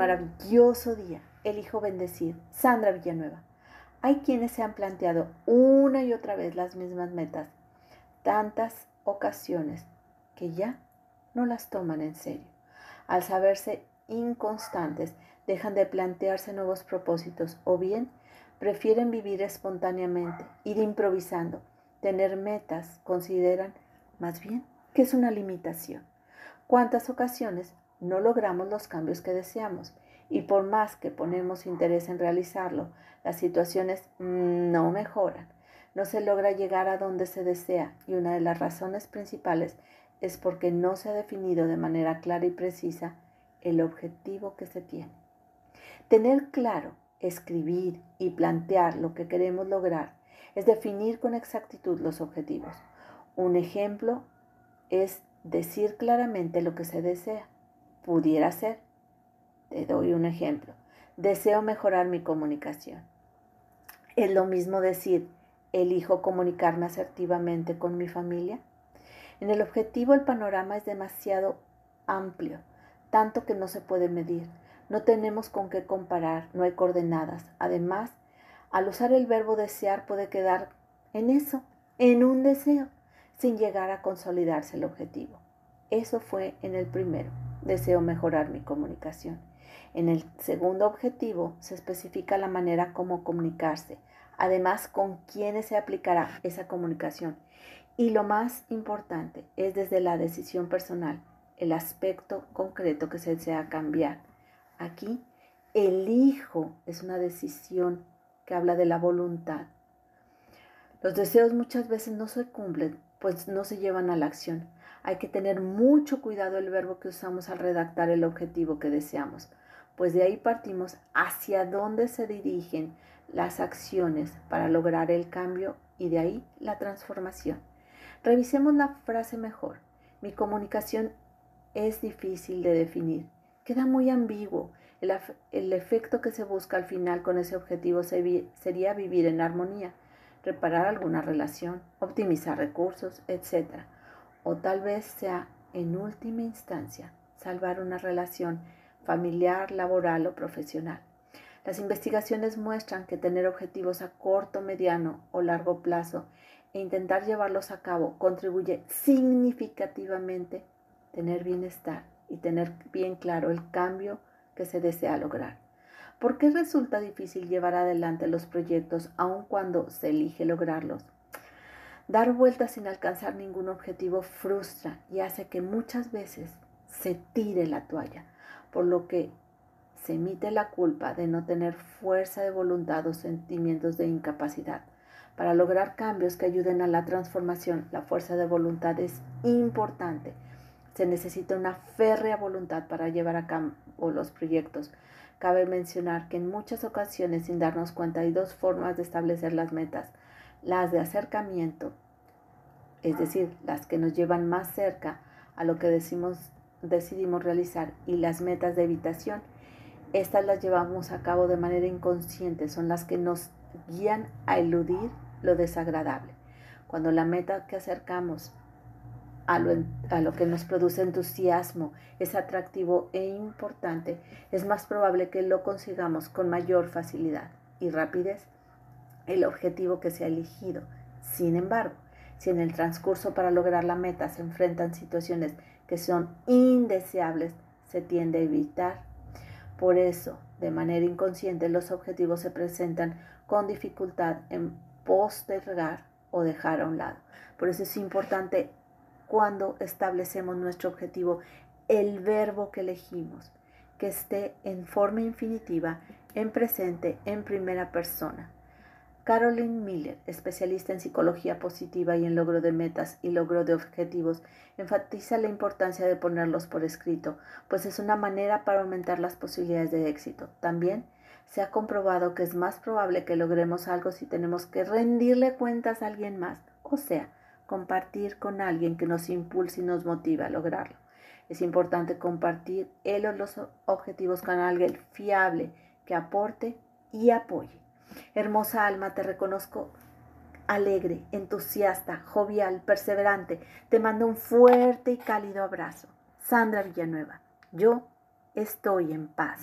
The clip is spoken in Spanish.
maravilloso día. Elijo bendecir. Sandra Villanueva. Hay quienes se han planteado una y otra vez las mismas metas, tantas ocasiones que ya no las toman en serio. Al saberse inconstantes, dejan de plantearse nuevos propósitos o bien prefieren vivir espontáneamente, ir improvisando. Tener metas consideran más bien que es una limitación. ¿Cuántas ocasiones no logramos los cambios que deseamos? Y por más que ponemos interés en realizarlo, las situaciones no mejoran. No se logra llegar a donde se desea y una de las razones principales es porque no se ha definido de manera clara y precisa el objetivo que se tiene. Tener claro, escribir y plantear lo que queremos lograr es definir con exactitud los objetivos. Un ejemplo es decir claramente lo que se desea. Pudiera ser, te doy un ejemplo, deseo mejorar mi comunicación. Es lo mismo decir, elijo comunicarme asertivamente con mi familia. En el objetivo el panorama es demasiado amplio, tanto que no se puede medir. No tenemos con qué comparar, no hay coordenadas. Además, al usar el verbo desear puede quedar en eso, en un deseo, sin llegar a consolidarse el objetivo. Eso fue en el primero, deseo mejorar mi comunicación. En el segundo objetivo se especifica la manera como comunicarse, además con quiénes se aplicará esa comunicación. Y lo más importante es desde la decisión personal, el aspecto concreto que se desea cambiar. Aquí, elijo es una decisión que habla de la voluntad. Los deseos muchas veces no se cumplen, pues no se llevan a la acción. Hay que tener mucho cuidado el verbo que usamos al redactar el objetivo que deseamos pues de ahí partimos hacia dónde se dirigen las acciones para lograr el cambio y de ahí la transformación. Revisemos la frase mejor. Mi comunicación es difícil de definir. Queda muy ambiguo. El, efecto que se busca al final con ese objetivo sería vivir en armonía, reparar alguna relación, optimizar recursos, etc. O tal vez sea, en última instancia, salvar una relación familiar, laboral o profesional. Las investigaciones muestran que tener objetivos a corto, mediano o largo plazo e intentar llevarlos a cabo contribuye significativamente tener bienestar y tener bien claro el cambio que se desea lograr. ¿Por qué resulta difícil llevar adelante los proyectos aun cuando se elige lograrlos? Dar vueltas sin alcanzar ningún objetivo frustra y hace que muchas veces se tire la toalla por lo que se emite la culpa de no tener fuerza de voluntad o sentimientos de incapacidad. Para lograr cambios que ayuden a la transformación, la fuerza de voluntad es importante. Se necesita una férrea voluntad para llevar a cabo los proyectos. Cabe mencionar que en muchas ocasiones, sin darnos cuenta, hay dos formas de establecer las metas. Las de acercamiento, es decir, las que nos llevan más cerca a lo que decidimos realizar y las metas de evitación, estas las llevamos a cabo de manera inconsciente, son las que nos guían a eludir lo desagradable. Cuando la meta que acercamos a lo, a lo, que nos produce entusiasmo es atractivo e importante, es más probable que lo consigamos con mayor facilidad y rapidez el objetivo que se ha elegido. Sin embargo, si en el transcurso para lograr la meta se enfrentan situaciones que son indeseables se tiende a evitar. Por eso, de manera inconsciente, los objetivos se presentan con dificultad en postergar o dejar a un lado. Por eso es importante cuando establecemos nuestro objetivo el verbo que elegimos, que esté en forma infinitiva, en presente, en primera persona. Caroline Miller, especialista en psicología positiva y en logro de metas y logro de objetivos, enfatiza la importancia de ponerlos por escrito, pues es una manera para aumentar las posibilidades de éxito. También se ha comprobado que es más probable que logremos algo si tenemos que rendirle cuentas a alguien más, o sea, compartir con alguien que nos impulse y nos motive a lograrlo. Es importante compartir él o los objetivos con alguien fiable que aporte y apoye. Hermosa alma, te reconozco alegre, entusiasta, jovial, perseverante. Te mando un fuerte y cálido abrazo. Sandra Villanueva, yo estoy en paz.